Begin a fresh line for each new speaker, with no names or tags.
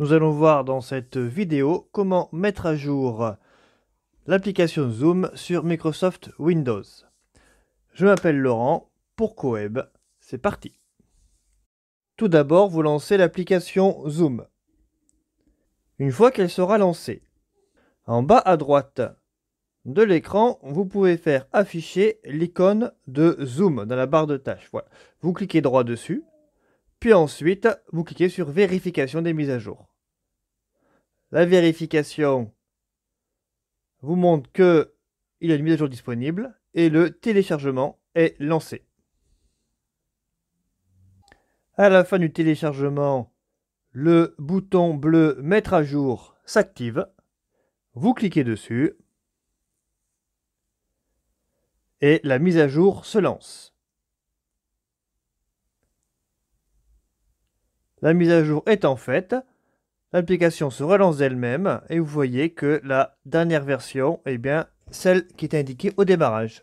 Nous allons voir dans cette vidéo comment mettre à jour l'application Zoom sur Microsoft Windows. Je m'appelle Laurent pour Coeb. C'est parti. Tout d'abord, vous lancez l'application Zoom. Une fois qu'elle sera lancée, en bas à droite de l'écran, vous pouvez faire afficher l'icône de Zoom dans la barre de tâches. Vous cliquez droit dessus, puis ensuite, vous cliquez sur Vérification des mises à jour. La vérification vous montre qu'il y a une mise à jour disponible et le téléchargement est lancé. À la fin du téléchargement, le bouton bleu Mettre à jour s'active. Vous cliquez dessus et la mise à jour se lance. La mise à jour étant faite, l'application se relance d'elle-même et vous voyez que la dernière version est bien celle qui est indiquée au démarrage.